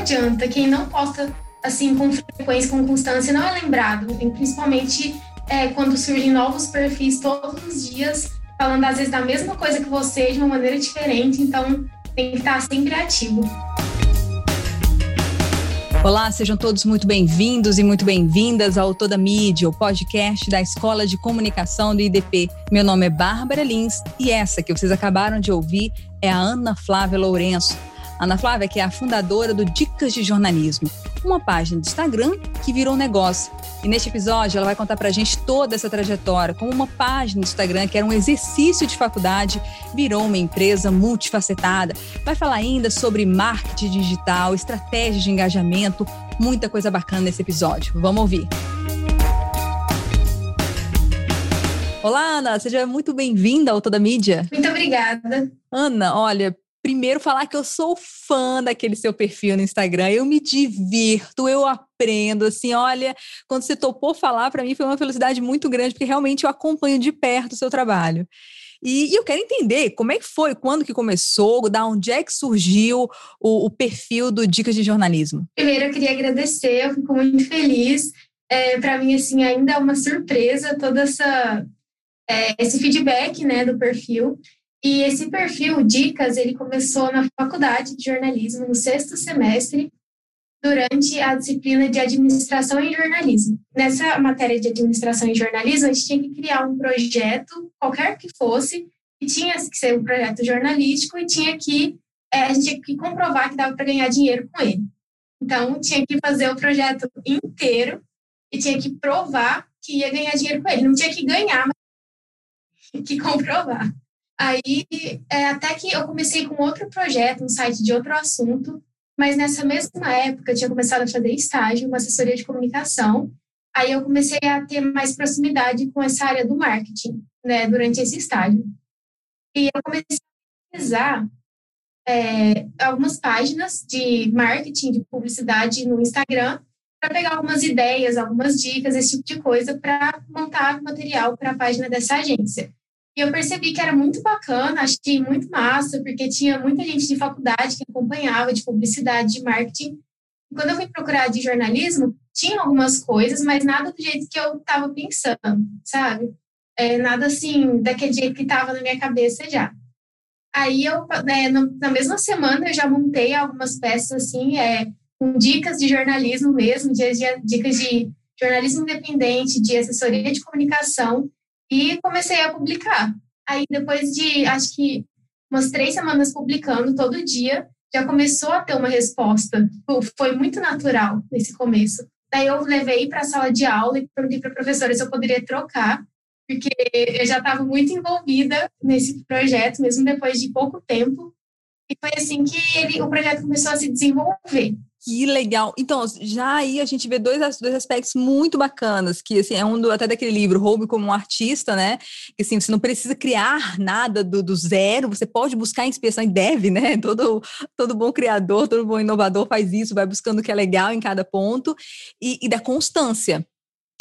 adianta, quem não posta assim com frequência, com constância, não é lembrado, principalmente é, quando surgem novos perfis todos os dias, falando às vezes da mesma coisa que você de uma maneira diferente, então tem que estar sempre ativo. Olá, sejam todos muito bem-vindos e muito bem-vindas ao Toda Mídia, o podcast da Escola de Comunicação do IDP. Meu nome é Bárbara Lins e essa que vocês acabaram de ouvir é a Ana Flávia Lourenço. Ana Flávia, que é a fundadora do Dicas de Jornalismo, uma página de Instagram que virou negócio. E neste episódio ela vai contar pra gente toda essa trajetória, como uma página do Instagram que era um exercício de faculdade, virou uma empresa multifacetada. Vai falar ainda sobre marketing digital, estratégia de engajamento, muita coisa bacana nesse episódio. Vamos ouvir. Olá, Ana, seja muito bem-vinda ao Toda Mídia. Muito obrigada. Ana, olha, primeiro falar que eu sou fã daquele seu perfil no Instagram. Eu me divirto, eu aprendo. Assim, olha, quando você topou falar, para mim foi uma felicidade muito grande, porque realmente eu acompanho de perto o seu trabalho. E, e, eu quero entender como é que foi, quando que começou, da onde é que surgiu o, o perfil do Dicas de Jornalismo. Primeiro, eu queria agradecer, eu fico muito feliz. É, para mim, assim, ainda é uma surpresa toda essa é, esse feedback, né, do perfil. E esse perfil Dicas, ele começou na faculdade de jornalismo, no sexto semestre, durante a disciplina de administração e jornalismo. Nessa matéria de administração e jornalismo, a gente tinha que criar um projeto, qualquer que fosse, e tinha que ser um projeto jornalístico e tinha que é, a gente tinha que comprovar que dava para ganhar dinheiro com ele. Então, tinha que fazer o projeto inteiro e tinha que provar que ia ganhar dinheiro com ele. Não tinha que ganhar, mas que comprovar. Aí, é, até que eu comecei com outro projeto, um site de outro assunto, mas nessa mesma época eu tinha começado a fazer estágio, uma assessoria de comunicação. Aí eu comecei a ter mais proximidade com essa área do marketing, né, durante esse estágio. E eu comecei a pesquisar é, algumas páginas de marketing, de publicidade no Instagram, para pegar algumas ideias, algumas dicas, esse tipo de coisa, para montar material para a página dessa agência. E eu percebi que era muito bacana, achei muito massa, porque tinha muita gente de faculdade que acompanhava de publicidade, de marketing. E quando eu fui procurar de jornalismo, tinha algumas coisas, mas nada do jeito que eu estava pensando, sabe? É, nada assim, daquele jeito que estava na minha cabeça já. Aí eu, né, na mesma semana, eu já montei algumas peças assim, é, com dicas de jornalismo mesmo, dicas de jornalismo independente, de assessoria de comunicação, e comecei a publicar. Aí, depois de, acho que umas três semanas publicando todo dia, já começou a ter uma resposta. Foi muito natural nesse começo. Daí eu levei para a sala de aula e perguntei para a professora se eu poderia trocar, porque eu já estava muito envolvida nesse projeto, mesmo depois de pouco tempo. E foi assim que ele, o projeto começou a se desenvolver. Que legal. Então, já aí a gente vê dois, dois aspectos muito bacanas, que assim, é um do, até daquele livro, Roube como um artista, né? Que assim, você não precisa criar nada do, do zero, você pode buscar inspiração e deve, né? Todo, todo bom criador, todo bom inovador faz isso, vai buscando o que é legal em cada ponto, e, e da constância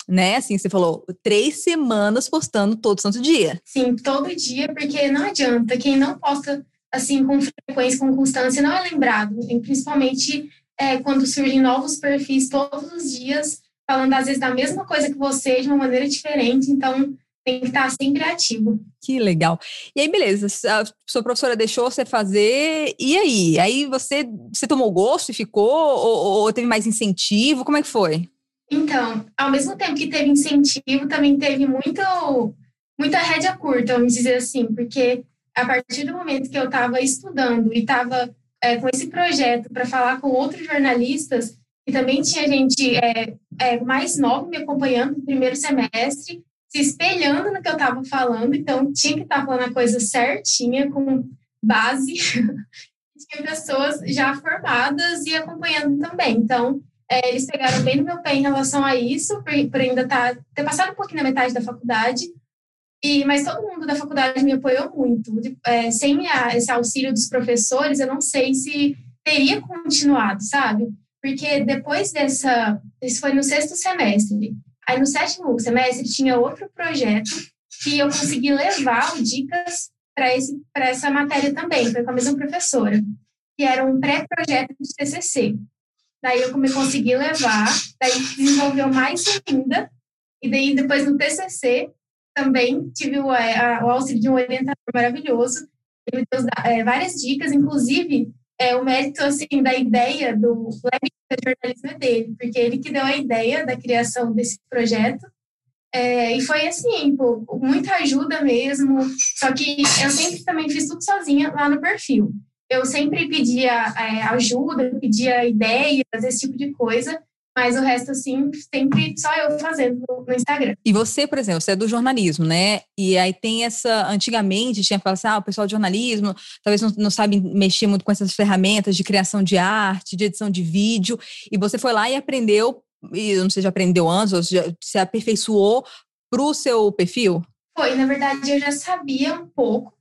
né? Assim, você falou, três semanas postando todo santo dia. Sim, todo dia, porque não adianta. Quem não posta, assim, com frequência, com constância, não é lembrado. Principalmente é, quando surgem novos perfis todos os dias, falando às vezes da mesma coisa que você, de uma maneira diferente. Então, tem que estar sempre ativo. Que legal. E aí, beleza, a sua professora deixou você fazer, e aí? Aí você, você tomou gosto e ficou? Ou, ou teve mais incentivo? Como é que foi? Então, ao mesmo tempo que teve incentivo, também teve muito, muita rédea curta, vamos dizer assim, porque a partir do momento que eu estava estudando e estava é, com esse projeto para falar com outros jornalistas, e também tinha gente é, é, mais nova me acompanhando no primeiro semestre, se espelhando no que eu estava falando, então tinha que estar tá falando a coisa certinha, com base. tinha pessoas já formadas e acompanhando também. Então, é, eles pegaram bem no meu pé em relação a isso, por, por ainda tá, ter passado um pouquinho na metade da faculdade, e, mas todo mundo da faculdade me apoiou muito. É, sem esse auxílio dos professores, eu não sei se teria continuado, sabe? Porque depois dessa. Isso foi no sexto semestre. Aí no sétimo semestre tinha outro projeto que eu consegui levar dicas para essa matéria também, foi com a mesma professora, que era um pré-projeto de TCC. daí eu consegui levar, daí desenvolveu mais ainda, e daí depois no TCC também tive o, é, a, o auxílio de um orientador maravilhoso, ele me deu é, várias dicas, inclusive é, o mérito assim, da ideia do Lab de Jornalismo dele, porque ele que deu a ideia da criação desse projeto, é, e foi assim, pô, muita ajuda mesmo. Só que eu sempre também fiz tudo sozinha lá no perfil. Eu sempre pedia é, ajuda, pedia ideias, esse tipo de coisa. Mas o resto, assim, sempre só eu fazendo no, Instagram. E você, por exemplo, você é do jornalismo, né? E aí tem essa. Antigamente tinha falado assim: ah, o pessoal de jornalismo talvez não, não sabe mexer muito com essas ferramentas de criação de arte, de edição de vídeo. E você foi lá e aprendeu e não sei, já aprendeu antes, ou já se aperfeiçoou para o seu perfil? Foi, na verdade, eu já sabia um pouco,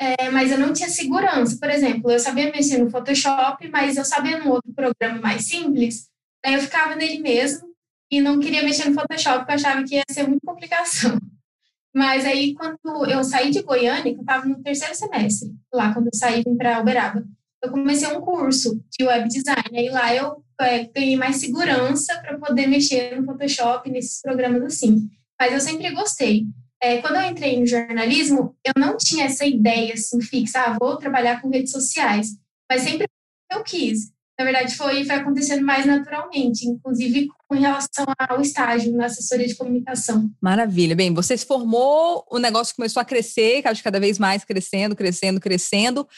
é, mas eu não tinha segurança. Por exemplo, eu sabia mexer no Photoshop, mas eu sabia num outro programa mais simples, daí eu ficava nele mesmo e não queria mexer no Photoshop, porque eu achava que ia ser muita complicação. Mas aí, quando eu saí de Goiânia, que eu estava no terceiro semestre, lá quando eu saí para Uberaba, eu comecei um curso de web design. Aí lá eu é, ganhei mais segurança para poder mexer no Photoshop, nesses programas assim. Mas eu sempre gostei. É, quando eu entrei no jornalismo, eu não tinha essa ideia assim fixa, ah, vou trabalhar com redes sociais. Mas sempre eu quis. Na verdade, foi, foi acontecendo mais naturalmente, inclusive com relação ao estágio na assessoria de comunicação. Maravilha. Bem, você se formou, o negócio começou a crescer, cada vez mais crescendo, crescendo, crescendo.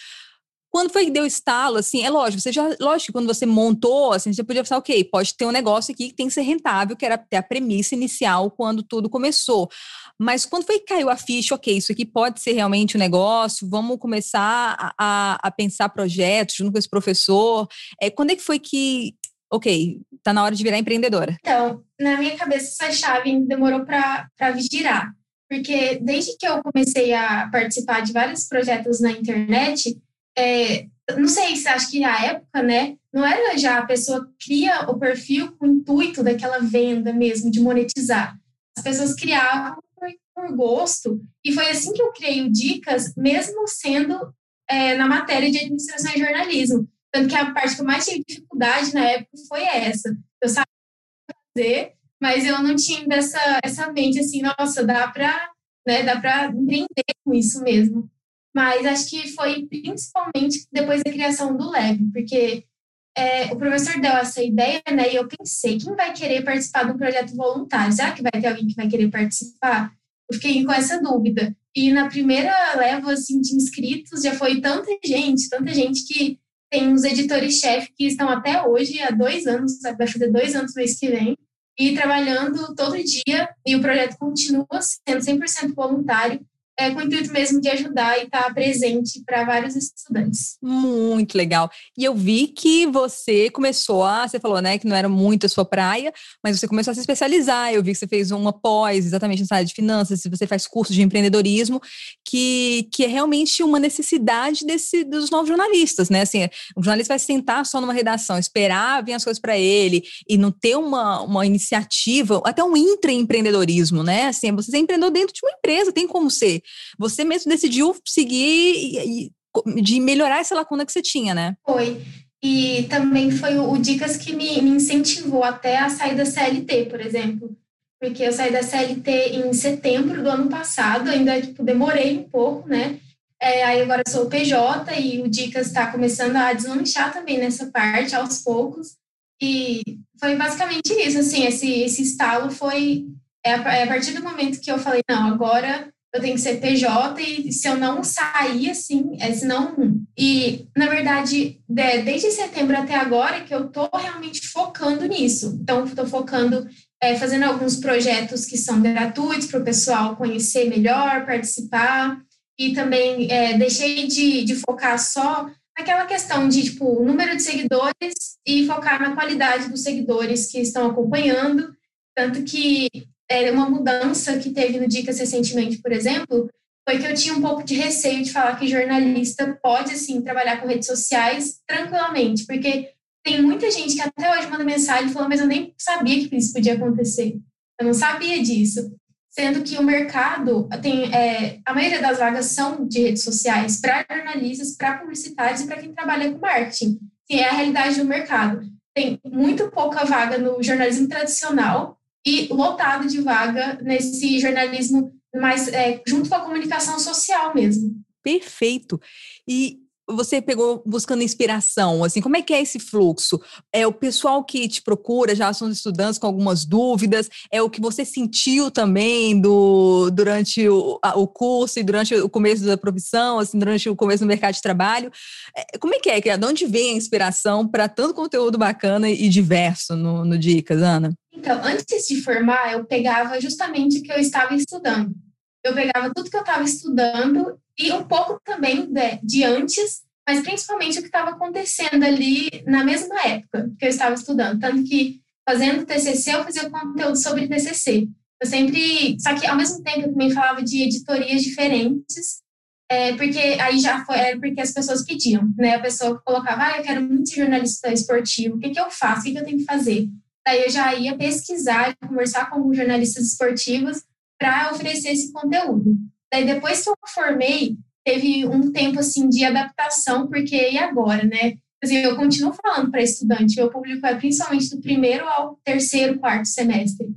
Quando foi que deu estalo, assim, é lógico, você já, lógico quando você montou, assim, você podia pensar, ok, pode ter um negócio aqui que tem que ser rentável, que era até a premissa inicial quando tudo começou. Mas quando foi que caiu a ficha, ok, isso aqui pode ser realmente um negócio, vamos começar a, a pensar projetos junto com esse professor. É, quando é que foi que, ok, tá na hora de virar empreendedora? Então, na minha cabeça, essa chave demorou para girar. Porque desde que eu comecei a participar de vários projetos na internet, é, não sei se acho que na época, né, não era já a pessoa cria o perfil com o intuito daquela venda mesmo, de monetizar. As pessoas criavam por, gosto, e foi assim que eu criei o Dicas, mesmo sendo é, na matéria de administração e jornalismo. Tanto que a parte que eu mais tive dificuldade na época foi essa. Eu sabia fazer, mas eu não tinha dessa essa mente assim, nossa, dá para né, dá para empreender com isso mesmo mas acho que foi principalmente depois da criação do Lab, porque é, o professor deu essa ideia, né, e eu pensei, quem vai querer participar de um projeto voluntário? Será que vai ter alguém que vai querer participar? Eu fiquei com essa dúvida. E na primeira leva, assim, de inscritos, já foi tanta gente, tanta gente que tem uns editores-chefe que estão até hoje, há dois anos, vai fazer dois anos mês que vem, e trabalhando todo dia, e o projeto continua sendo 100% voluntário, é, com o intuito mesmo de ajudar e estar tá presente para vários estudantes. Muito legal. E eu vi que você começou a, você falou, né, que não era muito a sua praia, mas você começou a se especializar. Eu vi que você fez uma pós exatamente na área de finanças, você faz curso de empreendedorismo, que, que é realmente uma necessidade desse, dos novos jornalistas, né? Assim, o jornalista vai sentar só numa redação, esperar vir as coisas para ele e não ter uma, uma iniciativa, até um intraempreendedorismo, né? Assim, você empreendeu dentro de uma empresa, tem como ser. Você mesmo decidiu seguir e, de melhorar essa lacuna que você tinha, né? Foi. E também foi o, o Dicas que me, me incentivou até a sair da CLT, por exemplo. Porque eu saí da CLT em setembro do ano passado, ainda tipo, demorei um pouco, né? É, aí agora eu sou o PJ e o Dicas está começando a deslanchar também nessa parte aos poucos. E foi basicamente isso, assim, esse, esse estalo foi é a, é a partir do momento que eu falei, não, agora eu tenho que ser PJ e se eu não sair assim, é, se não. E, na verdade, de, desde setembro até agora que eu tô realmente focando nisso. Então, estou focando, é, fazendo alguns projetos que são gratuitos para o pessoal conhecer melhor, participar. E também é, deixei de, de focar só naquela questão de, tipo, número de seguidores e focar na qualidade dos seguidores que estão acompanhando. Tanto que é, uma mudança que teve no Dicas recentemente, por exemplo, foi que eu tinha um pouco de receio de falar que jornalista pode, assim, trabalhar com redes sociais tranquilamente, porque tem muita gente que até hoje manda mensagem falando, mas eu nem sabia que isso podia acontecer. Eu não sabia disso. Sendo que o mercado tem. É, a maioria das vagas são de redes sociais para jornalistas, para publicitários e para quem trabalha com marketing. Que é a realidade do mercado. tem muito pouca vaga no jornalismo tradicional e lotado de vaga nesse jornalismo mais é, junto com a comunicação social mesmo. Perfeito. E você pegou buscando inspiração, assim, como é que é esse fluxo? É o pessoal que te procura, já são estudantes com algumas dúvidas, é o que você sentiu também do, durante o, a, o curso e durante o começo da profissão, assim, durante o começo do mercado de trabalho. É, como é que é? De onde vem a inspiração para tanto conteúdo bacana e diverso no, no Dicas, Ana? Então, antes de formar, eu pegava justamente o que eu estava estudando. Eu pegava tudo que eu estava estudando e um pouco também de, de antes, mas principalmente o que estava acontecendo ali na mesma época que eu estava estudando. Tanto que fazendo TCC, eu fazia conteúdo sobre TCC. Eu sempre. Só que ao mesmo tempo eu também falava de editorias diferentes, é, porque aí já foi, era porque as pessoas pediam, né? A pessoa colocava, ah, eu quero muito jornalista esportivo, o que, que eu faço? O que, que eu tenho que fazer? Daí eu já ia pesquisar conversar com alguns jornalistas esportivos para oferecer esse conteúdo. Daí depois que eu formei, teve um tempo assim de adaptação, porque e agora, né? Assim, eu continuo falando para estudante, meu público é principalmente do primeiro ao terceiro, quarto semestre.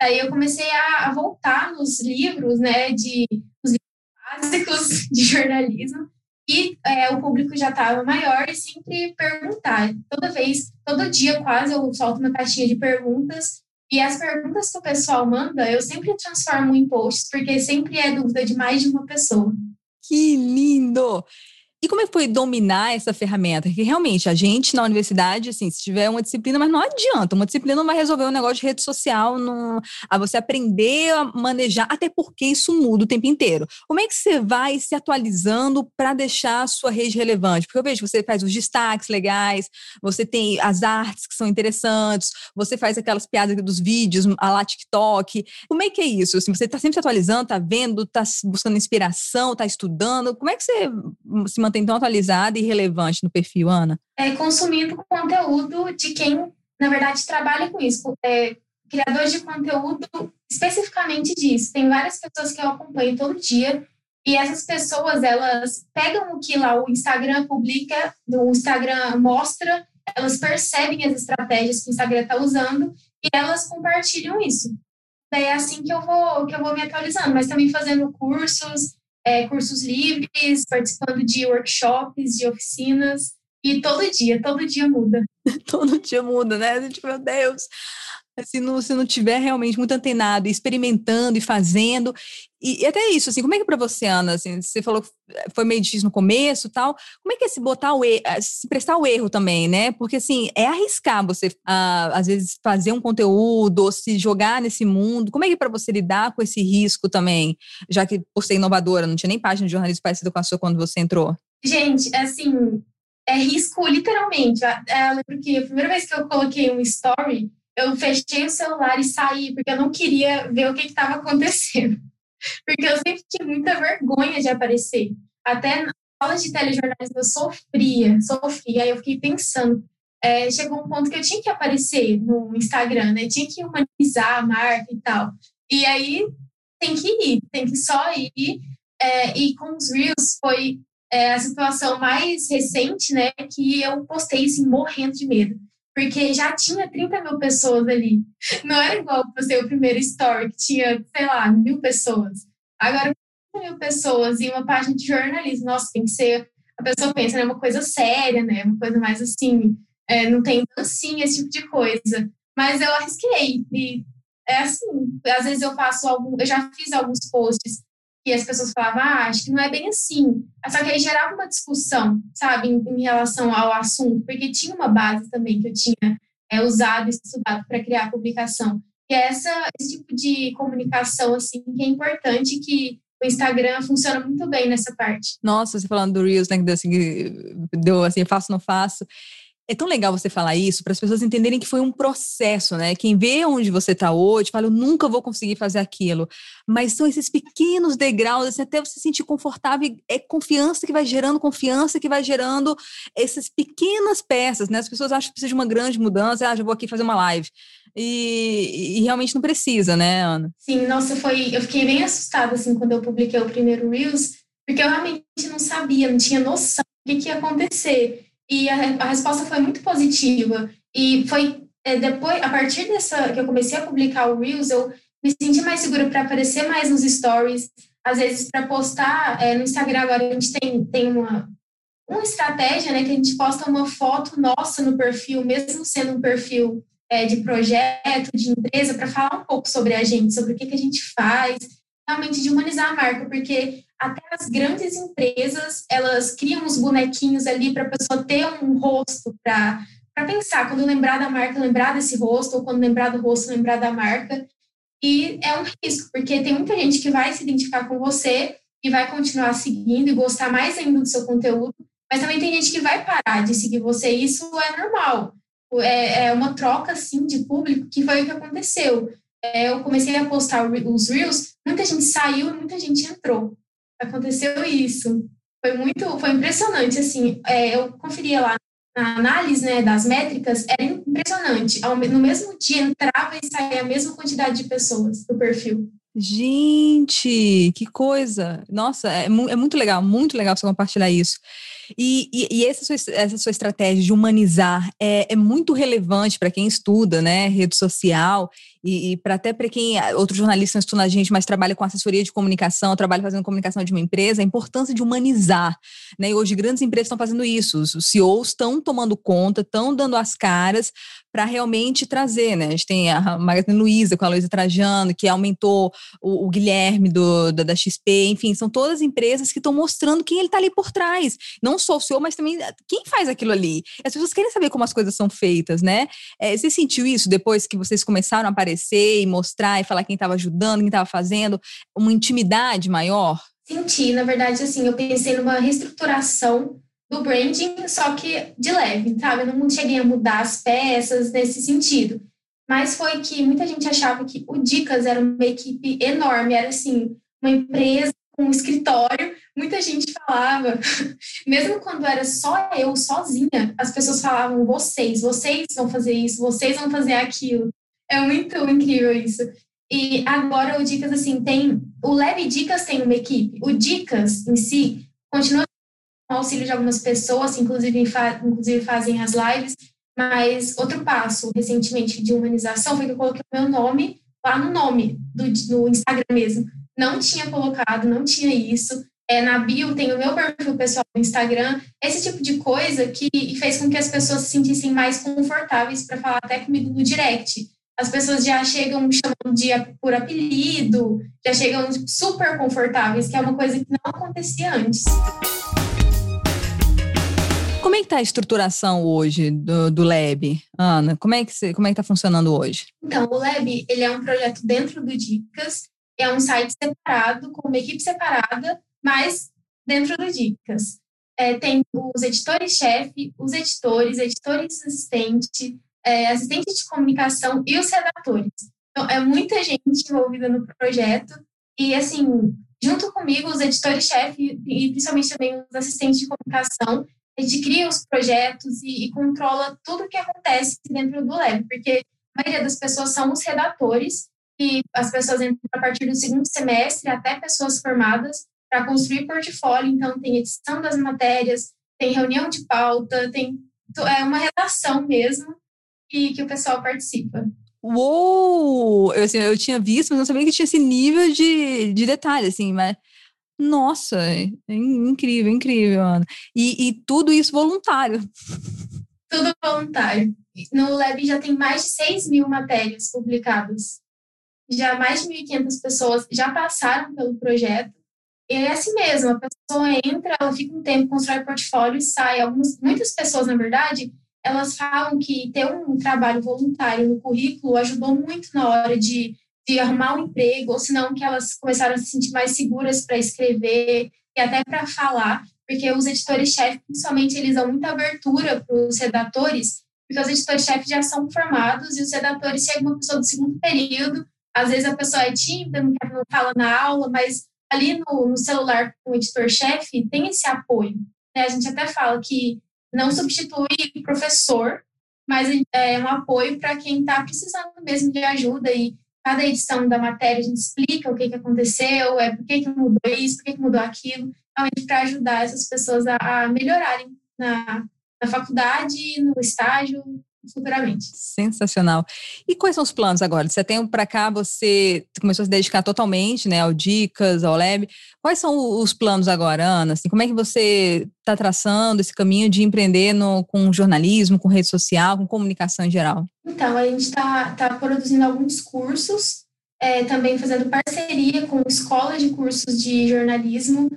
Aí eu comecei a, a voltar nos livros, né, de os livros básicos de jornalismo, e é, o público já estava maior e sempre perguntar. Toda vez, todo dia quase eu solto uma caixinha de perguntas e as perguntas que o pessoal manda, eu sempre transformo em posts, porque sempre é dúvida de mais de uma pessoa. Que lindo! E como é que foi dominar essa ferramenta? Porque realmente a gente na universidade, assim, se tiver uma disciplina, mas não adianta, uma disciplina não vai resolver um negócio de rede social, não, a você aprender a manejar, até porque isso muda o tempo inteiro. Como é que você vai se atualizando para deixar a sua rede relevante? Porque eu vejo que você faz os destaques legais, você tem as artes que são interessantes, você faz aquelas piadas dos vídeos, a lá TikTok. Como é que é isso? Assim, você está sempre se atualizando, está vendo, está buscando inspiração, está estudando. Como é que você se mantém tão atualizada e relevante no perfil, Ana? É, consumindo conteúdo de quem, na verdade, trabalha com isso. É, criadores de conteúdo especificamente disso. Tem várias pessoas que eu acompanho todo dia e essas pessoas, elas pegam o que lá o Instagram publica, o Instagram mostra, elas percebem as estratégias que o Instagram está usando e elas compartilham isso. Daí é assim que eu vou que eu vou me atualizando, mas também fazendo cursos, é, cursos livres, participando de workshops, de oficinas. E todo dia, todo dia muda. todo dia muda, né? Gente, meu Deus. Se não, se não tiver realmente muito antenado, experimentando e fazendo. E, e até isso, assim, como é que é para você, Ana? Assim, você falou que foi meio difícil no começo tal. Como é que é se botar o eh, se prestar o erro também, né? Porque, assim, é arriscar você, ah, às vezes, fazer um conteúdo ou se jogar nesse mundo. Como é que é para você lidar com esse risco também? Já que, por ser inovadora, não tinha nem página de jornalismo parecida com a sua quando você entrou. Gente, assim, é risco literalmente. Eu, eu lembro que a primeira vez que eu coloquei um story, eu fechei o celular e saí, porque eu não queria ver o que estava acontecendo. Porque eu sempre tive muita vergonha de aparecer. Até na aula de telejornalismo eu sofria, sofria. Aí eu fiquei pensando, é, chegou um ponto que eu tinha que aparecer no Instagram, né? Tinha que humanizar a marca e tal. E aí tem que ir, tem que só ir. É, e com os Reels foi é, a situação mais recente, né? Que eu postei assim, morrendo de medo porque já tinha 30 mil pessoas ali. Não era igual você o primeiro story, que tinha, sei lá, mil pessoas. Agora, 30 mil pessoas e uma página de jornalismo, nossa, tem que ser. A pessoa pensa, né? Uma coisa séria, né? Uma coisa mais assim, é, não tem dancinha, esse tipo de coisa. Mas eu arrisquei. E é assim, às vezes eu faço algum. Eu já fiz alguns posts e as pessoas falavam, ah, acho que não é bem assim. Só que aí gerava uma discussão, sabe, em, em relação ao assunto, porque tinha uma base também que eu tinha é, usado e estudado para criar a publicação. E é essa, esse tipo de comunicação, assim, que é importante que o Instagram funciona muito bem nessa parte. Nossa, você falando do Reels, né, que deu assim, assim, faço, não faço. É tão legal você falar isso para as pessoas entenderem que foi um processo, né? Quem vê onde você está hoje fala, eu nunca vou conseguir fazer aquilo. Mas são esses pequenos degraus, assim, até você se sentir confortável. É confiança que vai gerando confiança, que vai gerando essas pequenas peças, né? As pessoas acham que precisa de uma grande mudança. Ah, já vou aqui fazer uma live. E, e, realmente não precisa, né, Ana? Sim, nossa, foi. Eu fiquei bem assustada assim quando eu publiquei o primeiro Reels, porque eu realmente não sabia, não tinha noção do que, que ia acontecer. E a, a resposta foi muito positiva. E foi é, depois, a partir dessa que eu comecei a publicar o Reels, eu me senti mais segura para aparecer mais nos stories, às vezes para postar é, no Instagram agora a gente tem, tem uma, uma estratégia, né, que a gente posta uma foto nossa no perfil, mesmo sendo um perfil é, de projeto, de empresa, para falar um pouco sobre a gente, sobre o que, que a gente faz, realmente de humanizar a marca, porque até as grandes empresas, elas criam os bonequinhos ali para a pessoa ter um rosto para pensar, quando lembrar da marca, lembrar desse rosto, ou quando lembrar do rosto, lembrar da marca. E é um risco, porque tem muita gente que vai se identificar com você e vai continuar seguindo e gostar mais ainda do seu conteúdo, mas também tem gente que vai parar de seguir você, e isso é normal. É, é uma troca, assim, de público, que foi o que aconteceu. É, eu comecei a postar os Reels, muita gente saiu, muita gente entrou. Aconteceu isso. Foi muito, foi impressionante, assim, é, eu conferia lá na análise né, das métricas, era impressionante. No mesmo dia entrava e saía a mesma quantidade de pessoas do perfil. Gente, que coisa! Nossa, é, é muito legal, muito legal você compartilhar isso. E, e, e essa, sua, essa sua estratégia de humanizar é, é muito relevante para quem estuda, né, rede social e, e para até para quem outros jornalistas estudam a gente, mas trabalha com assessoria de comunicação, trabalha fazendo comunicação de uma empresa, a importância de humanizar, né? E hoje grandes empresas estão fazendo isso, os CEOs estão tomando conta, estão dando as caras para realmente trazer, né? A gente tem a Magazine Luiza com a Luiza Trajano, que aumentou o, o Guilherme do, da, da, XP, enfim, são todas empresas que estão mostrando quem ele está ali por trás. Não só o CEO, mas também quem faz aquilo ali. As pessoas querem saber como as coisas são feitas, né? É, você sentiu isso depois que vocês começaram a aparecer e mostrar e falar quem estava ajudando, quem estava fazendo, uma intimidade maior? Senti, na verdade, assim, eu pensei numa reestruturação do branding, só que de leve, sabe? Eu não cheguei a mudar as peças nesse sentido. Mas foi que muita gente achava que o Dicas era uma equipe enorme, era assim, uma empresa com um escritório. Muita gente falava, mesmo quando era só eu, sozinha, as pessoas falavam: vocês, vocês vão fazer isso, vocês vão fazer aquilo. É muito incrível isso. E agora o Dicas, assim, tem. O Leve Dicas tem uma equipe. O Dicas em si continua auxílio de algumas pessoas, inclusive, fa inclusive fazem as lives. Mas outro passo, recentemente, de humanização foi que eu coloquei o meu nome lá no nome do, Instagram mesmo. Não tinha colocado, não tinha isso. É, na bio tem o meu perfil pessoal no Instagram, esse tipo de coisa que fez com que as pessoas se sentissem mais confortáveis para falar até comigo no direct. As pessoas já chegam chamando de por apelido, já chegam super confortáveis, que é uma coisa que não acontecia antes. Como é que está a estruturação hoje do, do Lab, Ana? Como é que como é está funcionando hoje? Então, o Lab ele é um projeto dentro do Dicas, é um site separado com uma equipe separada, mas dentro do Dicas. É, tem os editores-chefe, os editores, editores assistente, é, assistente de comunicação e os redatores. Então, é muita gente envolvida no projeto e, assim, junto comigo, os editores-chefe e principalmente também os assistentes de comunicação, a gente cria os projetos e, e controla tudo o que acontece dentro do Lab, porque a maioria das pessoas são os redatores, e as pessoas entram a partir do segundo semestre, até pessoas formadas, para construir portfólio. Então, tem edição das matérias, tem reunião de pauta, tem é uma redação mesmo que, que o pessoal participa. Uou! Eu, assim, eu tinha visto, mas não sabia que tinha esse nível de, de detalhe, assim, mas nossa, é incrível, incrível, Ana. E, e tudo isso voluntário. Tudo voluntário. No Lab já tem mais de 6 mil matérias publicadas. Já mais de 1.500 pessoas já passaram pelo projeto. E é assim mesmo, a pessoa entra, ela fica um tempo, constrói portfólio e sai. Algumas, muitas pessoas, na verdade, elas falam que ter um trabalho voluntário no currículo ajudou muito na hora de de arrumar um emprego, ou senão que elas começaram a se sentir mais seguras para escrever e até para falar, porque os editores-chefe, principalmente, eles dão muita abertura para os redatores, porque os editores-chefe já são formados e os redatores chegam uma pessoa do segundo período, às vezes a pessoa é tímida, não, quer, não fala na aula, mas ali no, no celular com o editor-chefe tem esse apoio. Né? A gente até fala que não substitui professor, mas é um apoio para quem está precisando mesmo de ajuda e cada edição da matéria a gente explica o que, que aconteceu, é por que, que mudou isso, por que, que mudou aquilo, realmente para ajudar essas pessoas a, a melhorarem na, na faculdade, no estágio, futuramente. Sensacional. E quais são os planos agora? De setembro para cá, você começou a se dedicar totalmente né, ao Dicas, ao Lab. Quais são os planos agora, Ana? Assim, como é que você está traçando esse caminho de empreender no, com jornalismo, com rede social, com comunicação em geral? Então, a gente está tá produzindo alguns cursos, é, também fazendo parceria com escolas de cursos de jornalismo.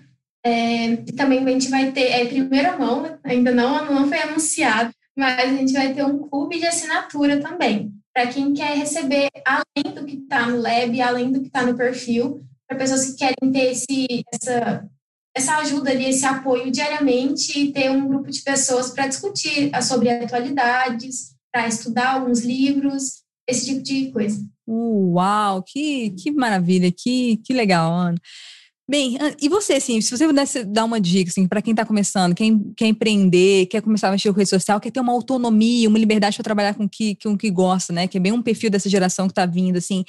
É, e também a gente vai ter, é primeira mão, ainda não, não foi anunciado, mas a gente vai ter um clube de assinatura também, para quem quer receber além do que está no Lab, além do que está no perfil, para pessoas que querem ter esse, essa, essa ajuda ali, esse apoio diariamente e ter um grupo de pessoas para discutir sobre atualidades, para estudar alguns livros, esse tipo de coisa. Uau, que, que maravilha, que, que legal, Ana. Bem, e você, assim, se você pudesse dar uma dica, assim, para quem está começando, quem quer empreender, quer começar a mexer com rede social, quer ter uma autonomia, uma liberdade para trabalhar com o que, com que gosta, né? Que é bem um perfil dessa geração que está vindo, assim.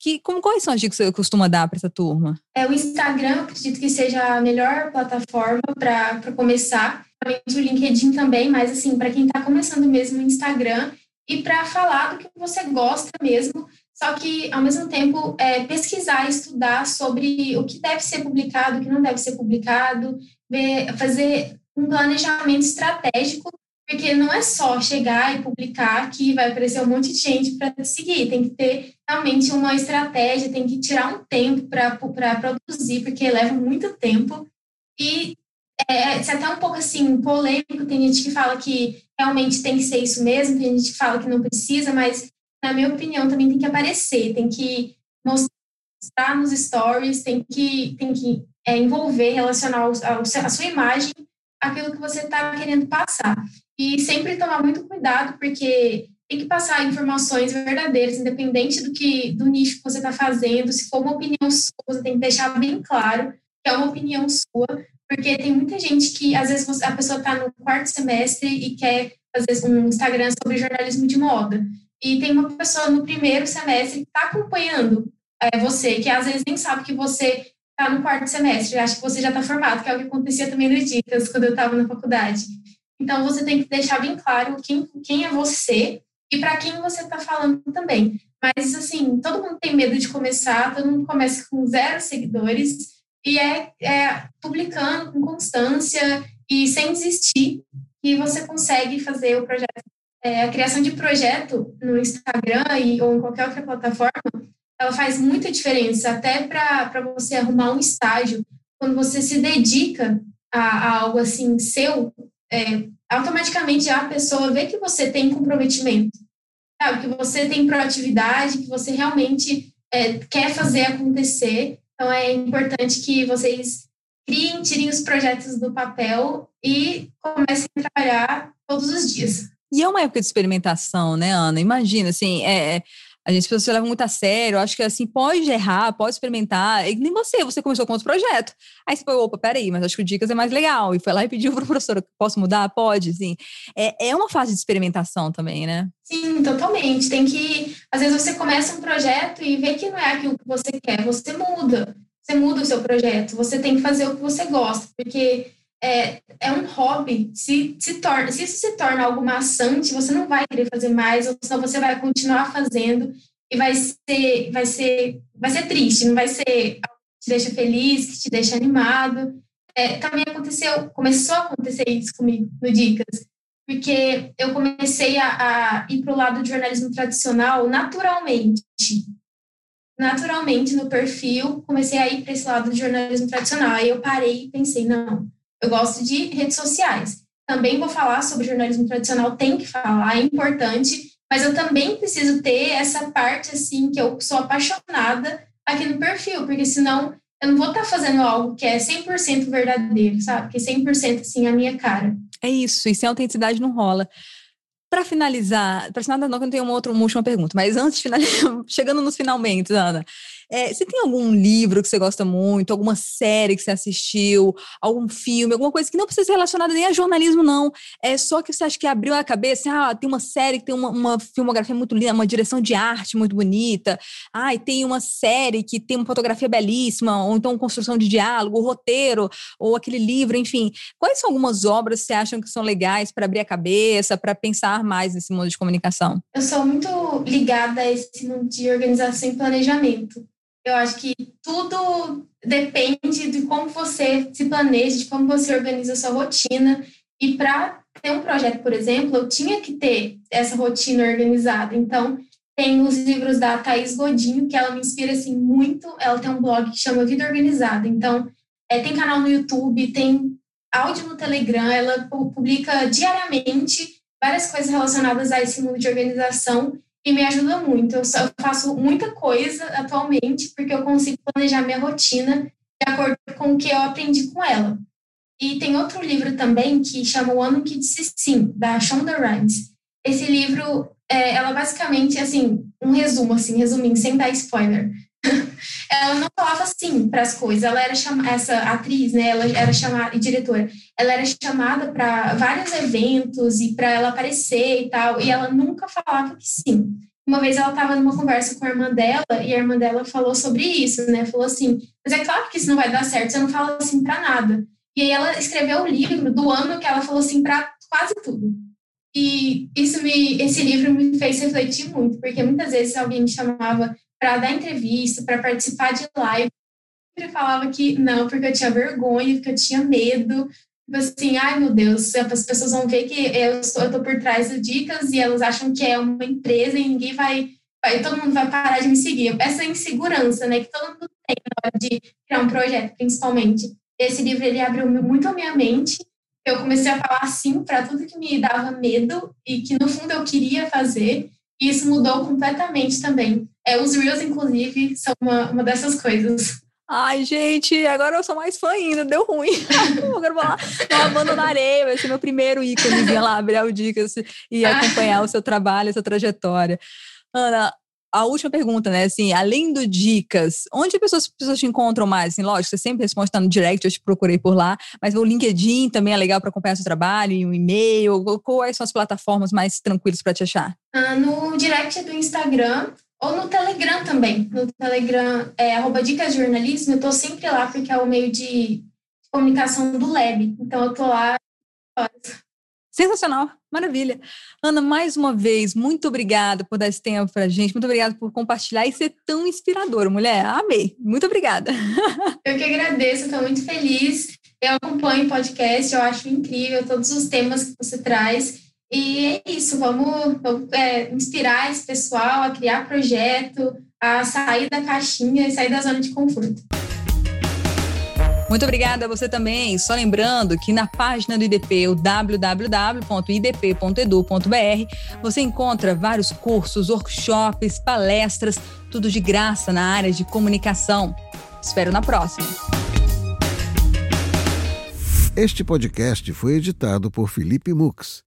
Que, como, quais são as dicas que você costuma dar para essa turma? É, o Instagram, acredito que seja a melhor plataforma para começar. O LinkedIn também, mas, assim, para quem está começando mesmo o Instagram e para falar do que você gosta mesmo, só que, ao mesmo tempo, é, pesquisar, estudar sobre o que deve ser publicado, o que não deve ser publicado, ver, fazer um planejamento estratégico, porque não é só chegar e publicar que vai aparecer um monte de gente para seguir, tem que ter realmente uma estratégia, tem que tirar um tempo para produzir, porque leva muito tempo. E é, é até um pouco assim, polêmico, tem gente que fala que realmente tem que ser isso mesmo, tem gente que fala que não precisa, mas na minha opinião, também tem que aparecer, tem que mostrar nos stories, tem que, tem que é, envolver, relacionar a sua imagem aquilo que você está querendo passar. E sempre tomar muito cuidado, porque tem que passar informações verdadeiras, independente do que do nicho que você está fazendo. Se for uma opinião sua, você tem que deixar bem claro que é uma opinião sua, porque tem muita gente que às vezes a pessoa está no quarto semestre e quer fazer um Instagram sobre jornalismo de moda e tem uma pessoa no primeiro semestre que está acompanhando é, você, que às vezes nem sabe que você está no quarto semestre, acha que você já está formado, que é o que acontecia também no Dicas, quando eu estava na faculdade. Então, você tem que deixar bem claro quem, quem é você e para quem você está falando também. Mas, assim, todo mundo tem medo de começar, todo mundo começa com zero seguidores e é, é publicando com constância e sem desistir que você consegue fazer o projeto é, a criação de projeto no Instagram e, ou em qualquer outra plataforma, ela faz muita diferença, até para você arrumar um estágio. Quando você se dedica a, a algo assim seu, é, automaticamente a pessoa vê que você tem comprometimento, sabe? que você tem proatividade, que você realmente é, quer fazer acontecer. Então, é importante que vocês criem, tirem os projetos do papel e comecem a trabalhar todos os dias. E é uma época de experimentação, né, Ana? Imagina, assim, é, é a gente se leva muito a sério, acho que assim, pode errar, pode experimentar, e nem você, você começou com outro projeto. Aí você falou, opa, peraí, mas acho que o Dicas é mais legal, e foi lá e pediu para o professor, posso mudar? Pode, sim. É, é uma fase de experimentação também, né? Sim, totalmente, tem que, às vezes você começa um projeto e vê que não é aquilo que você quer, você muda, você muda o seu projeto, você tem que fazer o que você gosta, porque é, é um hobby, se, se, torna, se isso se torna algo maçante, você não vai querer fazer mais, ou senão você vai continuar fazendo e vai ser, vai ser, vai ser triste, não vai ser algo que te deixa feliz, que te deixa animado. É, também aconteceu, começou a acontecer isso comigo no Dicas, porque eu comecei a, a ir para o lado do jornalismo tradicional naturalmente. Naturalmente, no perfil, comecei a ir para esse lado do jornalismo tradicional. Aí eu parei e pensei, não, eu gosto de redes sociais. Também vou falar sobre jornalismo tradicional, tem que falar, é importante, mas eu também preciso ter essa parte, assim, que eu sou apaixonada aqui no perfil, porque senão eu não vou estar fazendo algo que é 100% verdadeiro, sabe? Que é 100% assim a minha cara. É isso, e sem autenticidade não rola. Para finalizar, para finalizar, não, que eu não tenho uma outra uma última pergunta, mas antes de finalizar, chegando nos finalmente, Ana, É, você tem algum livro que você gosta muito, alguma série que você assistiu, algum filme, alguma coisa que não precisa ser relacionada nem a jornalismo, não. É só que você acha que abriu a cabeça, ah, tem uma série que tem uma, uma filmografia muito linda, uma direção de arte muito bonita. Ah, e tem uma série que tem uma fotografia belíssima, ou então construção de diálogo, roteiro, ou aquele livro, enfim. Quais são algumas obras que você acham que são legais para abrir a cabeça, para pensar mais nesse mundo de comunicação? Eu sou muito ligada a esse mundo de organização e planejamento. Eu acho que tudo depende de como você se planeja, de como você organiza a sua rotina. E para ter um projeto, por exemplo, eu tinha que ter essa rotina organizada. Então, tem os livros da Thaís Godinho, que ela me inspira assim, muito. Ela tem um blog que chama Vida Organizada. Então, é, tem canal no YouTube, tem áudio no Telegram, ela publica diariamente várias coisas relacionadas a esse mundo de organização e me ajuda muito. Eu, só, faço muita coisa atualmente porque eu consigo planejar minha rotina de acordo com o que eu aprendi com ela. E tem outro livro também que chama O Ano que Disse Sim, da Shonda Rhimes. Esse livro, é, ela basicamente, assim, um resumo, assim, resumindo, sem dar spoiler. ela não falava sim para as coisas. Ela era chamada, essa atriz, né? Ela era chamada e diretora. Ela era chamada para vários eventos e para ela aparecer e tal. E ela nunca falava que sim. Uma vez ela estava numa conversa com a irmã dela e a irmã dela falou sobre isso, né? Falou assim: mas é claro que isso não vai dar certo. Você não fala assim para nada. E aí ela escreveu o livro do ano que ela falou assim para quase tudo. E isso me, esse livro me fez refletir muito, porque muitas vezes alguém me chamava para dar entrevista, para participar de live. Eu falava que não, porque eu tinha vergonha, porque eu tinha medo. Tipo assim, ai meu Deus, as pessoas vão ver que eu estou, por trás do Dicas e elas acham que é uma empresa e ninguém vai, vai, todo mundo vai parar de me seguir. Essa insegurança, né, que todo mundo tem na hora de criar um projeto, principalmente. Esse livro, ele abriu muito a minha mente. Eu comecei a falar sim para tudo que me dava medo e que no fundo eu queria fazer. E isso mudou completamente também. É, os Reels, inclusive, são uma, uma dessas coisas. Ai, gente, agora eu sou mais fã ainda, deu ruim. agora vou lá, na areia, vai ser meu primeiro ícone, vir lá abrir o Dicas e acompanhar o seu trabalho, a sua trajetória. Ana, a última pergunta, né? Assim, além do dicas, onde as pessoas, pessoas te encontram mais? Assim, lógico, você sempre responde tá no direct, eu te procurei por lá, mas o LinkedIn também é legal para acompanhar seu trabalho, e um e-mail. Quais são as plataformas mais tranquilas para te achar? Ah, no direct do Instagram, ou no Telegram também. No Telegram é arroba Dicas Jornalismo, eu estou sempre lá porque é o meio de comunicação do Lab. Então eu estou lá. Sensacional, maravilha. Ana, mais uma vez, muito obrigada por dar esse tempo para a gente, muito obrigada por compartilhar e ser tão inspiradora, mulher. Amei, muito obrigada. Eu que agradeço, estou muito feliz. Eu acompanho o podcast, eu acho incrível todos os temas que você traz. E é isso, vamos, vamos é, inspirar esse pessoal a criar projeto, a sair da caixinha e sair da zona de conforto. Muito obrigada a você também. Só lembrando que na página do IDP, o www.idp.edu.br, você encontra vários cursos, workshops, palestras, tudo de graça na área de comunicação. Espero na próxima. Este podcast foi editado por Felipe Mux